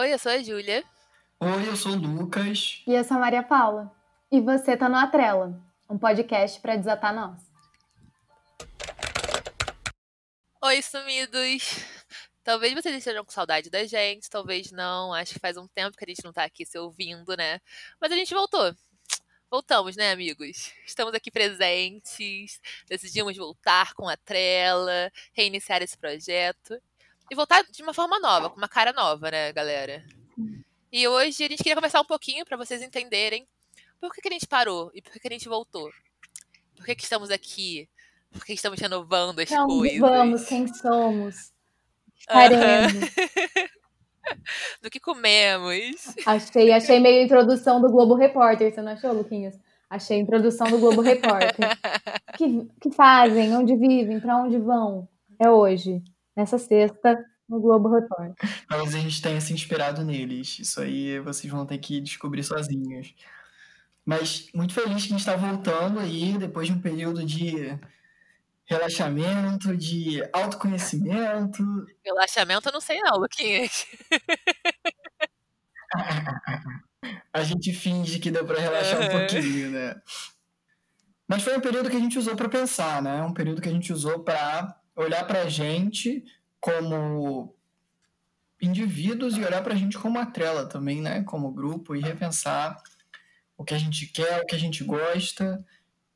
Oi, eu sou a Júlia. Oi, eu sou o Lucas. E eu sou a Maria Paula. E você tá no Atrela, um podcast para desatar nós. Oi, sumidos! Talvez vocês estejam com saudade da gente, talvez não. Acho que faz um tempo que a gente não tá aqui se ouvindo, né? Mas a gente voltou. Voltamos, né, amigos? Estamos aqui presentes, decidimos voltar com a Trela, reiniciar esse projeto e voltar de uma forma nova, com uma cara nova, né, galera? E hoje a gente queria conversar um pouquinho para vocês entenderem por que, que, a gente parou e por que, que a gente voltou. Por que, que estamos aqui? Por que estamos renovando as Não, coisas? Vamos, quem somos? Estaremos. do que comemos. Achei, achei meio introdução do Globo Repórter, você não achou, Luquinhas? Achei a introdução do Globo Repórter. que, que fazem? Onde vivem? Para onde vão? É hoje, nessa sexta, no Globo Repórter. Talvez a gente tenha se inspirado neles. Isso aí vocês vão ter que descobrir sozinhos. Mas muito feliz que a gente está voltando aí, depois de um período de relaxamento, de autoconhecimento. Relaxamento eu não sei não, Luquinhas. a gente finge que deu para relaxar uhum. um pouquinho, né? Mas foi um período que a gente usou para pensar, né? Um período que a gente usou para olhar para a gente como indivíduos e olhar para a gente como uma trela também, né? Como grupo e repensar o que a gente quer, o que a gente gosta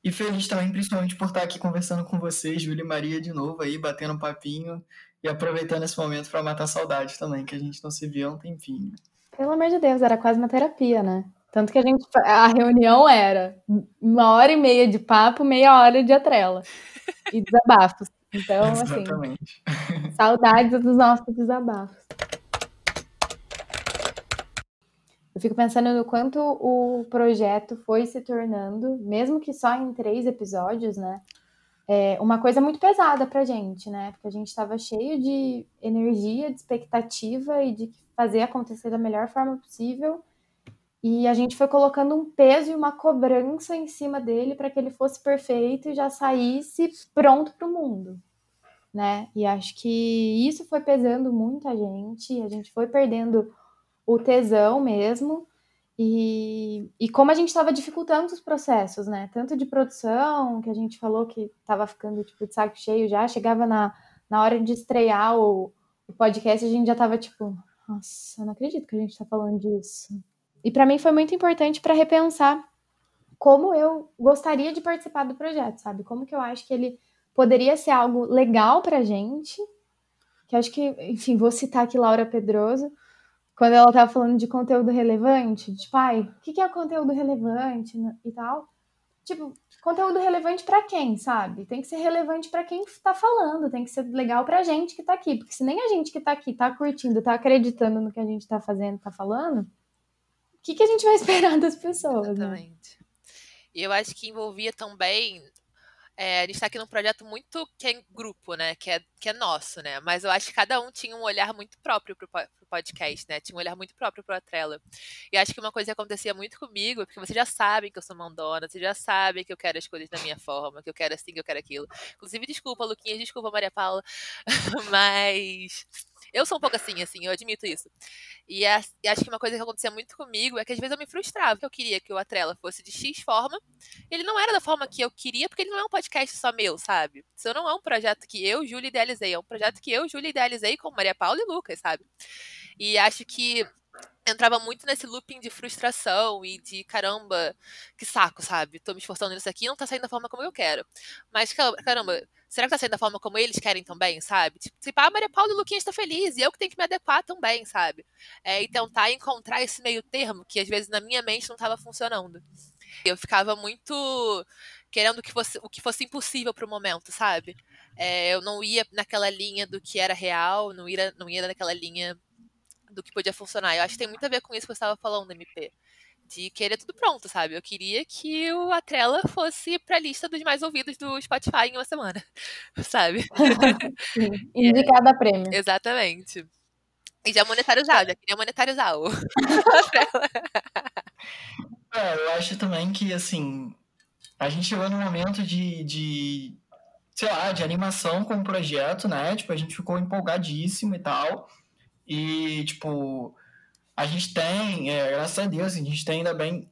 e feliz também, principalmente por estar aqui conversando com vocês, Júlia e Maria, de novo aí, batendo um papinho e aproveitando esse momento para matar saudade também, que a gente não se via há um tempinho. Pelo amor de Deus, era quase uma terapia, né? Tanto que a gente. A reunião era uma hora e meia de papo, meia hora de atrela. E desabafos. Então, assim. Saudades dos nossos desabafos. Eu fico pensando no quanto o projeto foi se tornando, mesmo que só em três episódios, né? É uma coisa muito pesada pra gente, né? Porque a gente estava cheio de energia, de expectativa e de fazer acontecer da melhor forma possível. E a gente foi colocando um peso e uma cobrança em cima dele para que ele fosse perfeito e já saísse pronto para o mundo, né? E acho que isso foi pesando muito a gente, a gente foi perdendo o tesão mesmo. E, e como a gente estava dificultando os processos, né? Tanto de produção, que a gente falou que estava ficando tipo, de saco cheio já, chegava na, na hora de estrear o, o podcast, a gente já estava tipo, nossa, eu não acredito que a gente está falando disso. E para mim foi muito importante para repensar como eu gostaria de participar do projeto, sabe? Como que eu acho que ele poderia ser algo legal pra gente. Que acho que, enfim, vou citar aqui Laura Pedroso, quando ela tava falando de conteúdo relevante, tipo, ai, o que, que é conteúdo relevante e tal. Tipo, conteúdo relevante para quem, sabe? Tem que ser relevante para quem tá falando, tem que ser legal pra gente que tá aqui, porque se nem a gente que tá aqui tá curtindo, tá acreditando no que a gente tá fazendo, tá falando, que, que a gente vai esperar das pessoas? Né? Exatamente. Né? E eu acho que envolvia também é, a gente está aqui num projeto muito que é grupo, né? Que é, que é nosso, né? Mas eu acho que cada um tinha um olhar muito próprio pro, pro podcast, né? Tinha um olhar muito próprio pro Atrela. E acho que uma coisa que acontecia muito comigo, porque vocês já sabem que eu sou mandona, vocês já sabem que eu quero as coisas da minha forma, que eu quero assim, que eu quero aquilo. Inclusive, desculpa, Luquinha, desculpa, Maria Paula, mas eu sou um pouco assim, assim, eu admito isso. E, a, e, acho que uma coisa que acontecia muito comigo é que às vezes eu me frustrava, que eu queria que o Atrela fosse de X forma, ele não era da forma que eu queria, porque ele não é um podcast só meu, sabe? Isso não é um projeto que eu, Júlia, idealizei, é um projeto que eu, Júlia, idealizei com Maria Paula e Lucas, sabe? E acho que entrava muito nesse looping de frustração e de caramba, que saco, sabe? Tô me esforçando nisso aqui e não tá saindo da forma como eu quero. Mas caramba, será que tá saindo da forma como eles querem também, sabe? Tipo, tipo ah, Maria Paula e Luquinha está feliz e eu que tenho que me adequar também, sabe? É, e tentar encontrar esse meio termo que às vezes na minha mente não estava funcionando. Eu ficava muito querendo que fosse, o que fosse impossível pro momento, sabe? É, eu não ia naquela linha do que era real, não ia, não ia naquela linha do que podia funcionar. Eu acho que tem muito a ver com isso que você estava falando, MP. De querer tudo pronto, sabe? Eu queria que o Atrela fosse pra lista dos mais ouvidos do Spotify em uma semana, sabe? Sim, indicada a prêmio. Exatamente. E já monetarizar, já queria monetarizar o É, eu acho também que, assim, a gente chegou num momento de, de, sei lá, de animação com o projeto, né? Tipo, a gente ficou empolgadíssimo e tal. E, tipo, a gente tem, é, graças a Deus, a gente tem ainda bem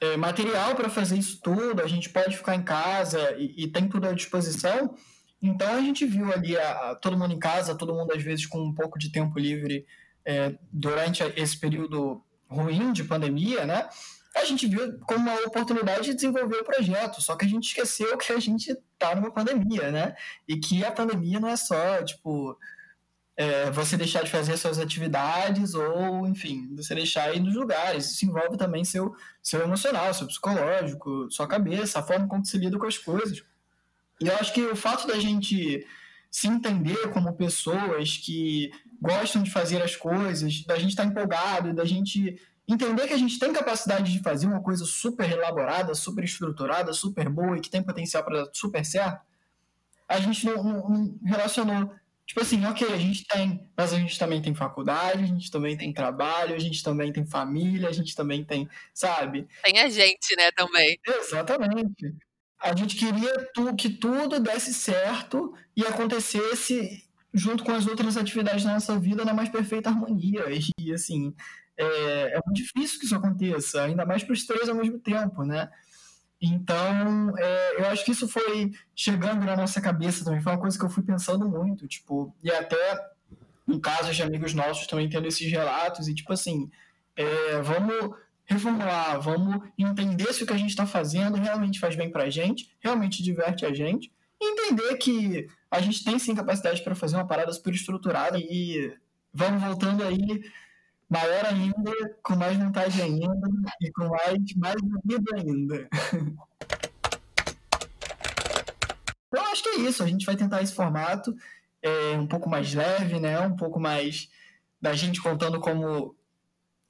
é, material para fazer isso tudo, a gente pode ficar em casa e, e, tem tudo à disposição. Então a gente viu ali a, a, todo mundo em casa, todo mundo às vezes com um pouco de tempo livre é, durante esse período ruim de pandemia, né? A gente viu como uma oportunidade de desenvolver o projeto, só que a gente esqueceu que a gente está numa pandemia, né? E que a pandemia não é só, tipo, é, você deixar de fazer suas atividades ou, enfim, você deixar ir nos lugares. Isso envolve também seu, seu emocional, seu psicológico, sua cabeça, a forma como você lida com as coisas. E eu acho que o fato da gente se entender como pessoas que gostam de fazer as coisas, da gente estar tá empolgado, da gente entender que a gente tem capacidade de fazer uma coisa super elaborada, super estruturada, super boa e que tem potencial para dar super certo, a gente não, não, não relacionou Tipo assim, ok, a gente tem, mas a gente também tem faculdade, a gente também tem trabalho, a gente também tem família, a gente também tem, sabe? Tem a gente, né, também. Exatamente. A gente queria tu, que tudo desse certo e acontecesse junto com as outras atividades da nossa vida na mais perfeita harmonia. E, assim, é, é muito difícil que isso aconteça, ainda mais para os três ao mesmo tempo, né? Então, é, eu acho que isso foi chegando na nossa cabeça também. Foi uma coisa que eu fui pensando muito, tipo, e até em casos de amigos nossos também tendo esses relatos, e tipo assim, é, vamos reformular, vamos entender se o que a gente está fazendo realmente faz bem para a gente, realmente diverte a gente, e entender que a gente tem sim capacidade para fazer uma parada super estruturada e vamos voltando aí maior ainda, com mais vontade ainda e com mais, mais vida ainda. Então, acho que é isso. A gente vai tentar esse formato é, um pouco mais leve, né? Um pouco mais da gente contando como,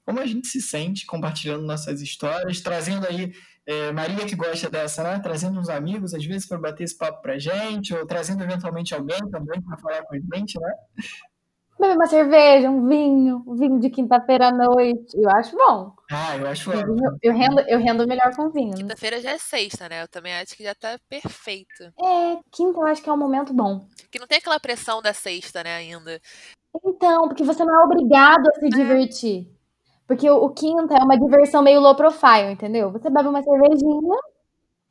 como a gente se sente, compartilhando nossas histórias, trazendo aí é, Maria que gosta dessa, né? Trazendo uns amigos, às vezes, para bater esse papo pra gente, ou trazendo eventualmente alguém também para falar com a gente, né? Beber uma cerveja, um vinho, um vinho de quinta-feira à noite. Eu acho bom. Ah, eu acho eu, eu, rendo, eu rendo melhor com vinho. Quinta-feira já é sexta, né? Eu também acho que já tá perfeito. É, quinta eu acho que é um momento bom. Que não tem aquela pressão da sexta, né, ainda. Então, porque você não é obrigado a se é. divertir. Porque o, o quinta é uma diversão meio low profile, entendeu? Você bebe uma cervejinha,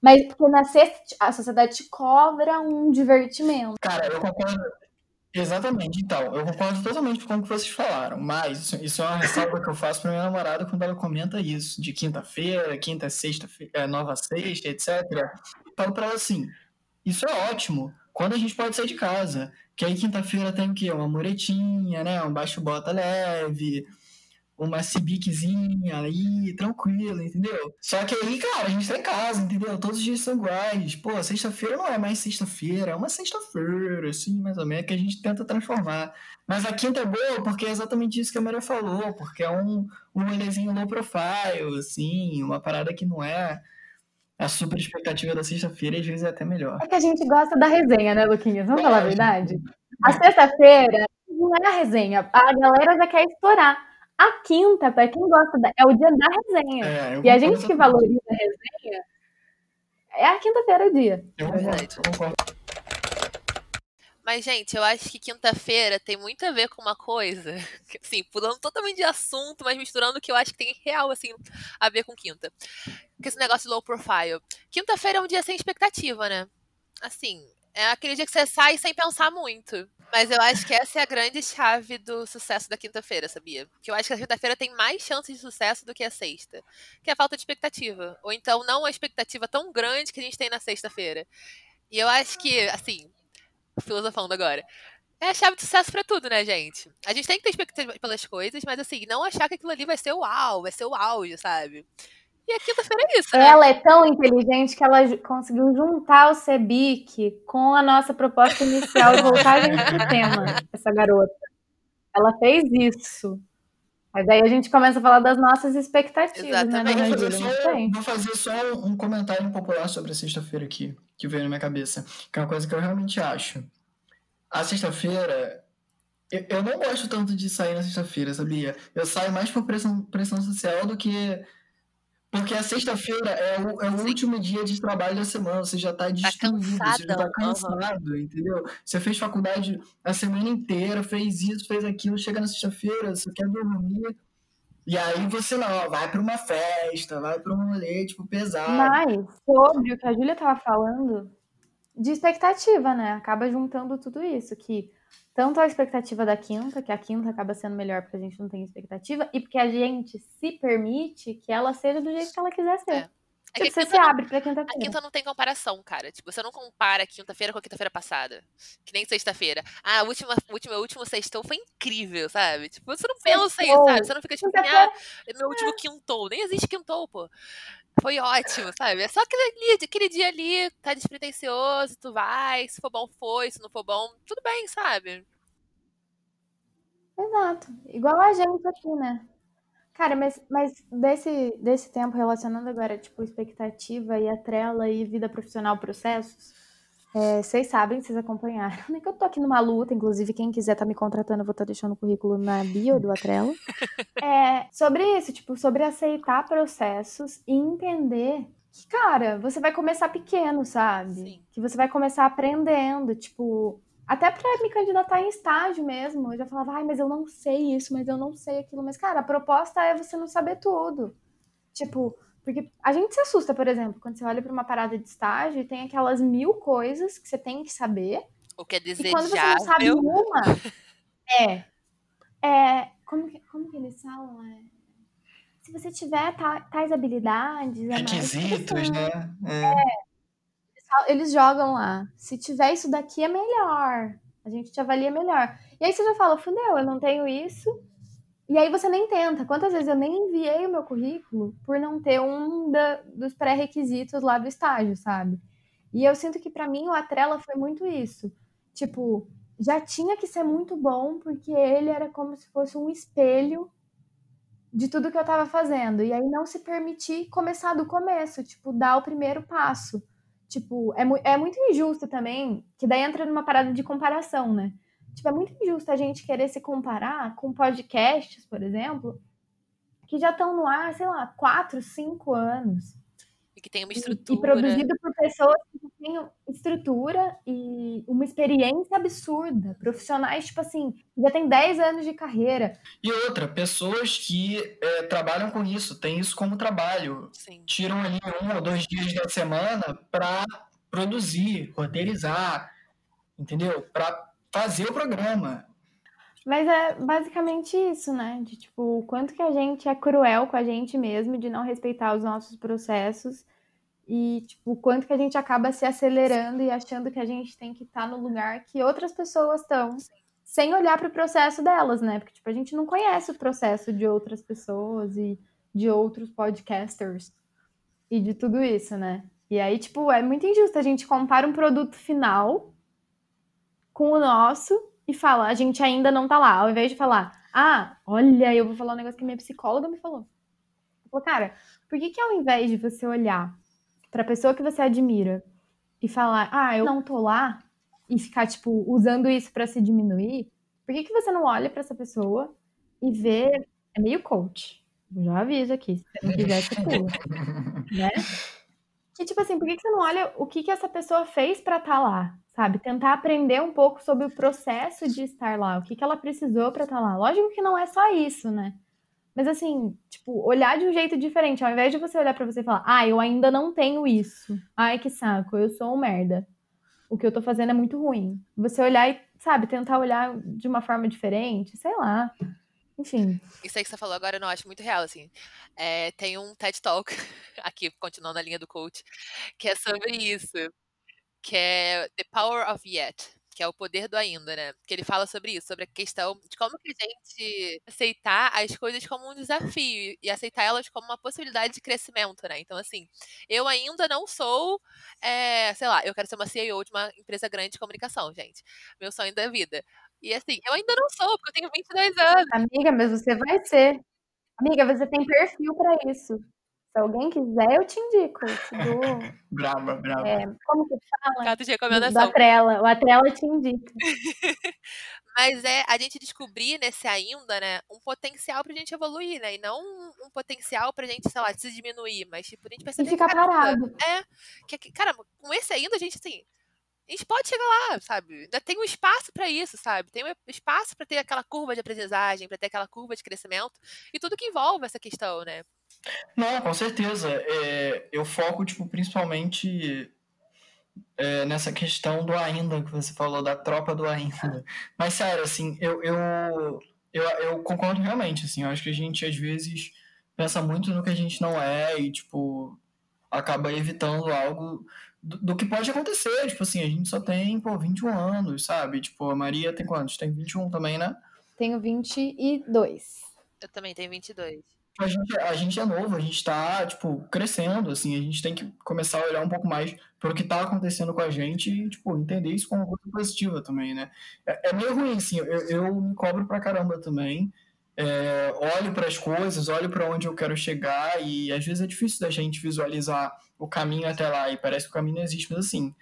mas porque na sexta a sociedade te cobra um divertimento. Cara, eu concordo, Exatamente, então, eu concordo totalmente com o que vocês falaram, mas isso, é uma ressalva que eu faço para minha namorada quando ela comenta isso, de quinta-feira, quinta, sexta, é, nova sexta, etc. Falo para ela assim: isso é ótimo, quando a gente pode sair de casa, que aí quinta-feira tem o quê? Uma muretinha, né? Um baixo-bota leve, uma cibiquezinha aí, tranquilo, entendeu? Só que aí, cara, a gente tá em casa, entendeu? Todos os dias são iguais. Pô, sexta-feira não é mais sexta-feira, é uma sexta-feira, assim, mais ou menos, que a gente tenta transformar. Mas a quinta é boa porque é exatamente isso que a Maria falou, porque é um, um rolezinho low profile, assim, uma parada que não é a super expectativa da sexta-feira e às vezes é até melhor. É que a gente gosta da resenha, né, Luquinhas? Vamos é, falar a verdade? A sexta-feira não é a resenha, a galera já quer estourar. A quinta, para quem gosta, da, é o dia da resenha. É, e a gente que valoriza a resenha, é a quinta-feira o dia. Eu concordo, Mas, gente, eu acho que quinta-feira tem muito a ver com uma coisa, assim, pulando totalmente de assunto, mas misturando o que eu acho que tem real, assim, a ver com quinta. Que esse negócio de low profile. Quinta-feira é um dia sem expectativa, né? Assim, é aquele dia que você sai sem pensar muito. Mas eu acho que essa é a grande chave do sucesso da quinta-feira, sabia? Que eu acho que a quinta-feira tem mais chances de sucesso do que a sexta. Que é a falta de expectativa. Ou então não a expectativa tão grande que a gente tem na sexta-feira. E eu acho que, assim, filosofando agora, é a chave de sucesso para tudo, né, gente? A gente tem que ter expectativa pelas coisas, mas assim, não achar que aquilo ali vai ser o uau, vai ser o auge, sabe? E a quinta-feira é isso, né? Ela é tão inteligente que ela conseguiu juntar o Sebic com a nossa proposta inicial e voltar a gente pro tema, essa garota. Ela fez isso. Mas aí a gente começa a falar das nossas expectativas, Exatamente. né? Vou fazer, só, vou fazer só um comentário popular sobre a sexta-feira aqui, que veio na minha cabeça, que é uma coisa que eu realmente acho. A sexta-feira, eu, eu não gosto tanto de sair na sexta-feira, sabia? Eu saio mais por pressão, pressão social do que porque a sexta-feira é o, é o último dia de trabalho da semana, você já está tá destruído, tá você já está cansado, uhum. entendeu? Você fez faculdade a semana inteira, fez isso, fez aquilo, chega na sexta-feira, você quer dormir. E aí você não, vai para uma festa, vai para um rolê, tipo, pesado. Mas, sobre o que a Júlia tava falando, de expectativa, né? Acaba juntando tudo isso, que tanto a expectativa da quinta, que a quinta acaba sendo melhor porque a gente não tem expectativa, e porque a gente se permite que ela seja do jeito que ela quiser ser. É. É Tipo, que a você se quinta não- abre pra A quinta-feira. quinta não tem comparação, cara. Tipo, você não compara a quinta-feira com a quinta-feira passada. Que nem sexta-feira. Ah, a última, última, último sextou foi incrível, sabe? Tipo, você não pensa isso, sabe? Você não fica tipo, Quinta-feira- ah, meu último quintou. Nem existe quintou, pô. Foi ótimo, sabe? É só aquele, aquele dia ali, tá despretensioso, tu vai, se for bom, foi, se não for bom, tudo bem, sabe? Exato. Igual a gente aqui, né? Cara, mas, mas desse, desse tempo, relacionando agora, tipo, expectativa e a trela e vida profissional, processos, é, vocês sabem, vocês acompanharam, né? Que eu tô aqui numa luta, inclusive, quem quiser tá me contratando, eu vou estar deixando o currículo na bio do Atrela. É, sobre isso, tipo, sobre aceitar processos e entender que, cara, você vai começar pequeno, sabe? Sim. Que você vai começar aprendendo, tipo, até pra me candidatar em estágio mesmo. Eu já falava, ai, mas eu não sei isso, mas eu não sei aquilo. Mas, cara, a proposta é você não saber tudo. Tipo, porque a gente se assusta, por exemplo, quando você olha pra uma parada de estágio e tem aquelas mil coisas que você tem que saber. O que é E quando você não sabe desejável. uma, é. É. Como que, como que eles falam? É, se você tiver ta- tais habilidades. é Requisitos, né? É. Eles jogam lá. Se tiver isso daqui é melhor. A gente te avalia melhor. E aí você já fala, fudeu, eu não tenho isso. E aí você nem tenta. Quantas vezes eu nem enviei o meu currículo por não ter um da- dos pré-requisitos lá do estágio, sabe? E eu sinto que pra mim o Atrela foi muito isso. Tipo, já tinha que ser muito bom porque ele era como se fosse um espelho de tudo que eu tava fazendo. E aí não se permitir começar do começo, tipo, dar o primeiro passo. Tipo, é, mu- é muito injusto também, que daí entra numa parada de comparação, né? Tipo, é muito injusto a gente querer se comparar com podcasts, por exemplo, que já estão no ar, sei lá, quatro, cinco anos. E que tem uma E- estrutura. E produzido por pessoas que têm estrutura e uma experiência absurda. Profissionais, tipo assim, que já tem 10 anos de carreira. E outra, pessoas que é, trabalham com isso, têm isso como trabalho. Sim. Tiram ali um ou dois dias da semana para produzir, roteirizar, entendeu? Para fazer o programa. Mas é basicamente isso, né? De tipo, o quanto que a gente é cruel com a gente mesmo, de não respeitar os nossos processos. E, tipo, o quanto que a gente acaba se acelerando e achando que a gente tem que estar no lugar que outras pessoas estão, sem olhar para o processo delas, né? Porque, tipo, a gente não conhece o processo de outras pessoas e de outros podcasters e de tudo isso, né? E aí, tipo, é muito injusto. A gente compara um produto final com o nosso e fala, a gente ainda não tá lá. Ao invés de falar, ah, olha, eu vou falar um negócio que minha psicóloga me falou. Falou, cara, por que que ao invés de você olhar pra pessoa que você admira e falar, ah, eu não tô lá, e ficar, tipo, usando isso pra se diminuir, por que que você não olha pra essa pessoa e vê, é meio coach, eu já aviso aqui, se não quiser, você pula, né? Que, tipo assim, por que você não olha o que que essa pessoa fez pra estar lá, sabe? Tentar aprender um pouco sobre o processo de estar lá, o que que ela precisou pra estar lá. Lógico que não é só isso, né? Mas assim, tipo, olhar de um jeito diferente, ao invés de você olhar pra você e falar, ah, eu ainda não tenho isso. Ai, que saco, eu sou um merda. O que eu tô fazendo é muito ruim. Você olhar e, sabe, tentar olhar de uma forma diferente, sei lá. Enfim. Isso aí que você falou agora eu não acho muito real, assim. É, tem um TED Talk, aqui, continuando a linha do coach, que é sobre isso. Que é The Power of Yet, que é o poder do ainda, né? Que ele fala sobre isso, sobre a questão de como que a gente aceitar as coisas como um desafio e aceitar elas como uma possibilidade de crescimento, né? Então, assim, eu ainda não sou, é, sei lá, eu quero ser uma CEO de uma empresa grande de comunicação, gente. Meu sonho da vida. E assim, eu ainda não sou, porque eu tenho 22 anos. Amiga, mas você vai ser. Amiga, você tem perfil pra isso. Se alguém quiser, eu te indico. Brava, brava. é, como que fala? Carta de recomendação. da trela. O Atrela te indica. Mas é a gente descobrir nesse ainda, né, um potencial pra gente evoluir, né? E não um, um potencial pra gente, sei lá, se diminuir, mas tipo, a gente E perceber ficar caramba, parado. É, que, que- cara, com esse ainda a gente, assim, a gente pode chegar lá, sabe? Ainda tem um espaço para isso, sabe? Tem um espaço para ter aquela curva de aprendizagem, para ter aquela curva de crescimento e tudo que envolve essa questão, né? Não, com certeza. É, eu foco, tipo, principalmente é, nessa questão do ainda, que você falou, da tropa do ainda. Mas, sério, assim, eu, eu, eu, eu concordo realmente, assim, eu acho que a gente, às vezes, pensa muito no que a gente não é e, tipo, acaba evitando algo do, do, que pode acontecer. Tipo assim, a gente só tem, pô, 21 anos, sabe? Tipo, a Maria tem quantos? Tem 21 também, né? Tenho 22. Eu também tenho 22. A gente, a gente é novo, a gente tá, tipo, crescendo, assim, a gente tem que começar a olhar um pouco mais para o que tá acontecendo com a gente e, tipo, entender isso como uma coisa positiva também, né? É, é meio ruim, assim, eu, eu me cobro pra caramba também, é, olho para as coisas, olho para onde eu quero chegar e às vezes é difícil da gente visualizar o caminho até lá e parece que o caminho não existe, mas assim,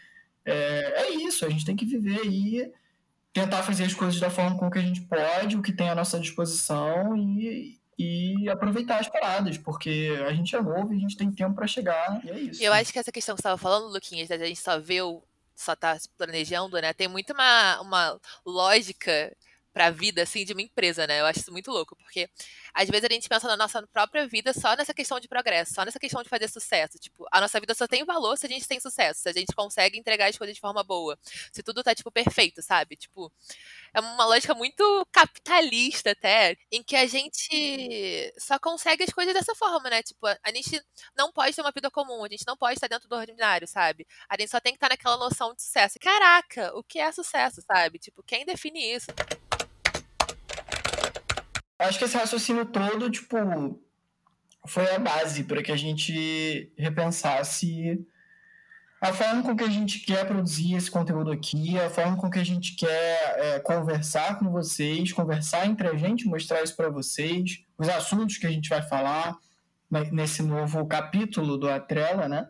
é, é isso, a gente tem que viver e tentar fazer as coisas da forma com que a gente pode, o que tem à nossa disposição e, e aproveitar as paradas, porque a gente é novo e a gente tem tempo para chegar e é isso. Eu acho que essa questão que você estava falando, Luquinhas, a gente só vê o só tá planejando, né? Tem muito uma, uma lógica pra vida, assim, de uma empresa, né? Eu acho isso muito louco, porque às vezes a gente pensa na nossa própria vida só nessa questão de progresso, só nessa questão de fazer sucesso. Tipo, a nossa vida só tem valor se a gente tem sucesso, se a gente consegue entregar as coisas de forma boa. Se tudo tá, tipo, perfeito, sabe? Tipo, é uma lógica muito capitalista até, em que a gente só consegue as coisas dessa forma, né? Tipo, a gente não pode ter uma vida comum, a gente não pode estar dentro do ordinário, sabe? A gente só tem que estar naquela noção de sucesso. Caraca, o que é sucesso, sabe? Tipo, quem define isso? Acho que esse raciocínio todo, tipo, foi a base para que a gente repensasse a forma com que a gente quer produzir esse conteúdo aqui, a forma com que a gente quer é, conversar com vocês, conversar entre a gente, mostrar isso para vocês, os assuntos que a gente vai falar nesse novo capítulo do Atrela, né?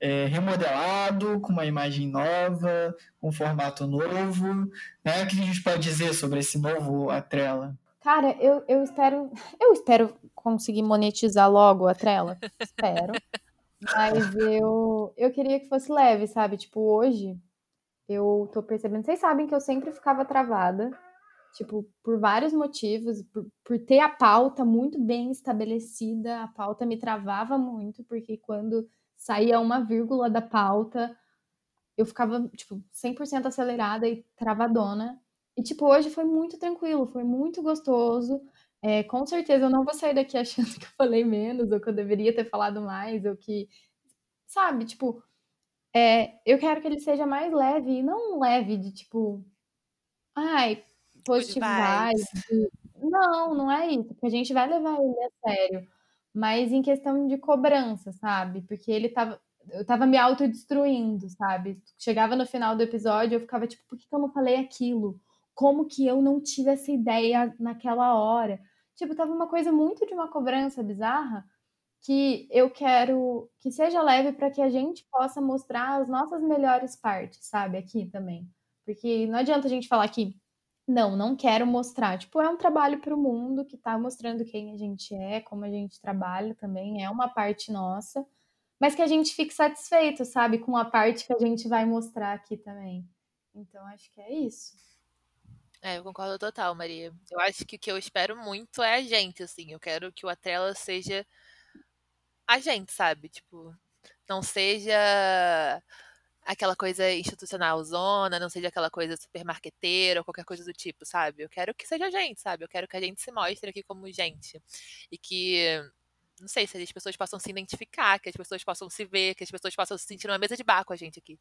É, remodelado, com uma imagem nova, um formato novo. Né? O que a gente pode dizer sobre esse novo Atrela? Cara, eu, eu espero. Eu espero conseguir monetizar logo a Trela. espero. Mas eu, eu queria que fosse leve, sabe? Tipo, hoje eu tô percebendo. Vocês sabem que eu sempre ficava travada. Tipo, por vários motivos, por, por ter a pauta muito bem estabelecida, a pauta me travava muito, porque quando saía uma vírgula da pauta, eu ficava, tipo, 100% acelerada e travadona. E, tipo, hoje foi muito tranquilo, foi muito gostoso. É, com certeza eu não vou sair daqui achando que eu falei menos, ou que eu deveria ter falado mais, ou que. Sabe, tipo. É, eu quero que ele seja mais leve, e não leve de tipo. Ai, positive vibes. Não, não é isso, porque a gente vai levar ele a sério. Mas em questão de cobrança, sabe? Porque ele tava. Eu tava me autodestruindo, sabe? Chegava no final do episódio, eu ficava tipo, por que, que eu não falei aquilo? Como que eu não tive essa ideia naquela hora. Tipo, tava uma coisa muito de uma cobrança bizarra que eu quero que seja leve para que a gente possa mostrar as nossas melhores partes, sabe? Aqui também. Porque não adianta a gente falar que não, não quero mostrar. Tipo, é um trabalho para o mundo que está mostrando quem a gente é, como a gente trabalha também, é uma parte nossa, mas que a gente fique satisfeito, sabe, com a parte que a gente vai mostrar aqui também. Então, acho que é isso. É, eu concordo total, Maria. Eu acho que o que eu espero muito é a gente, assim. Eu quero que o Atrela seja a gente, sabe? Tipo, não seja aquela coisa institucional zona, não seja aquela coisa supermarqueteira ou qualquer coisa do tipo, sabe? Eu quero que seja a gente, sabe? Eu quero que a gente se mostre aqui como gente. E que, não sei, se as pessoas possam se identificar, que as pessoas possam se ver, que as pessoas possam se sentir numa mesa de bar com a gente aqui.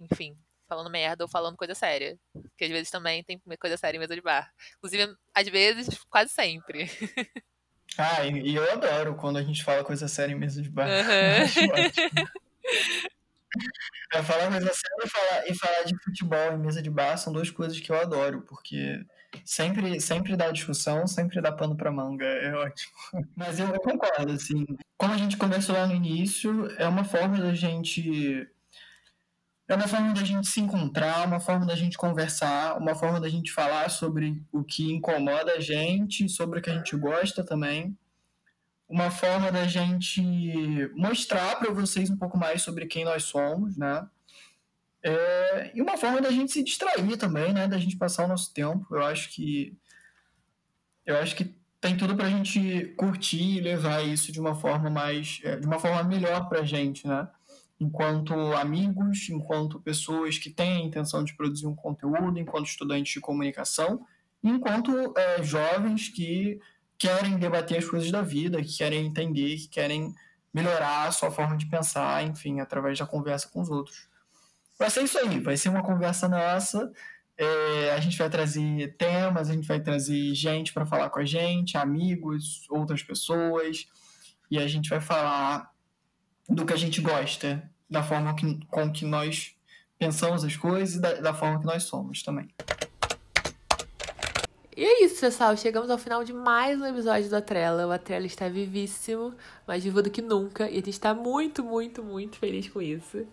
Enfim, falando merda ou falando coisa séria. Que às vezes também tem coisa séria em mesa de bar. Inclusive, às vezes, quase sempre. Ah, e eu adoro quando a gente fala coisa séria em mesa de bar. Uhum. É, falar coisa séria e falar, e falar de futebol em mesa de bar são duas coisas que eu adoro, porque sempre, sempre dá discussão, sempre dá pano pra manga, é ótimo. Mas eu, eu concordo, assim, como a gente conversou lá no início, é uma forma da gente é uma forma da gente se encontrar, uma forma da gente conversar, uma forma da gente falar sobre o que incomoda a gente, sobre o que a gente gosta também. Uma forma da gente mostrar para vocês um pouco mais sobre quem nós somos, né? É, e uma forma da gente se distrair também, né? Da gente passar o nosso tempo. Eu acho que. Eu acho que tem tudo pra gente curtir e levar isso de uma forma mais. É, de uma forma melhor pra gente, né? Enquanto amigos, enquanto pessoas que têm a intenção de produzir um conteúdo, enquanto estudantes de comunicação, enquanto é, jovens que querem debater as coisas da vida, que querem entender, que querem melhorar a sua forma de pensar, enfim, através da conversa com os outros. Vai ser isso aí, vai ser uma conversa nossa. É, a gente vai trazer temas, a gente vai trazer gente para falar com a gente, amigos, outras pessoas, e a gente vai falar do que a gente gosta, da forma que, com que nós pensamos as coisas e da, da forma que nós somos também. E é isso, pessoal. Chegamos ao final de mais um episódio do Atrela. O Atrela está vivíssimo, mais vivo do que nunca. E a gente está muito, muito, muito feliz com isso.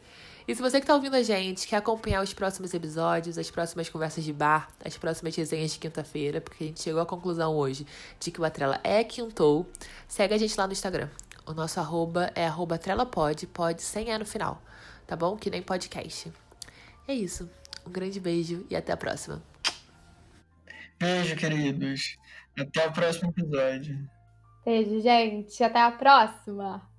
E se você que está ouvindo a gente quer acompanhar os próximos episódios, as próximas conversas de bar, as próximas resenhas de quinta-feira, porque a gente chegou à conclusão hoje de que o Atrela é quintou, segue a gente lá no Instagram. O nosso arroba é arroba trelapod, pode sem E no final, tá bom? Que nem podcast. É isso. Um grande beijo e até a próxima. Beijo, queridos. Até o próximo episódio. Beijo, gente. Até a próxima.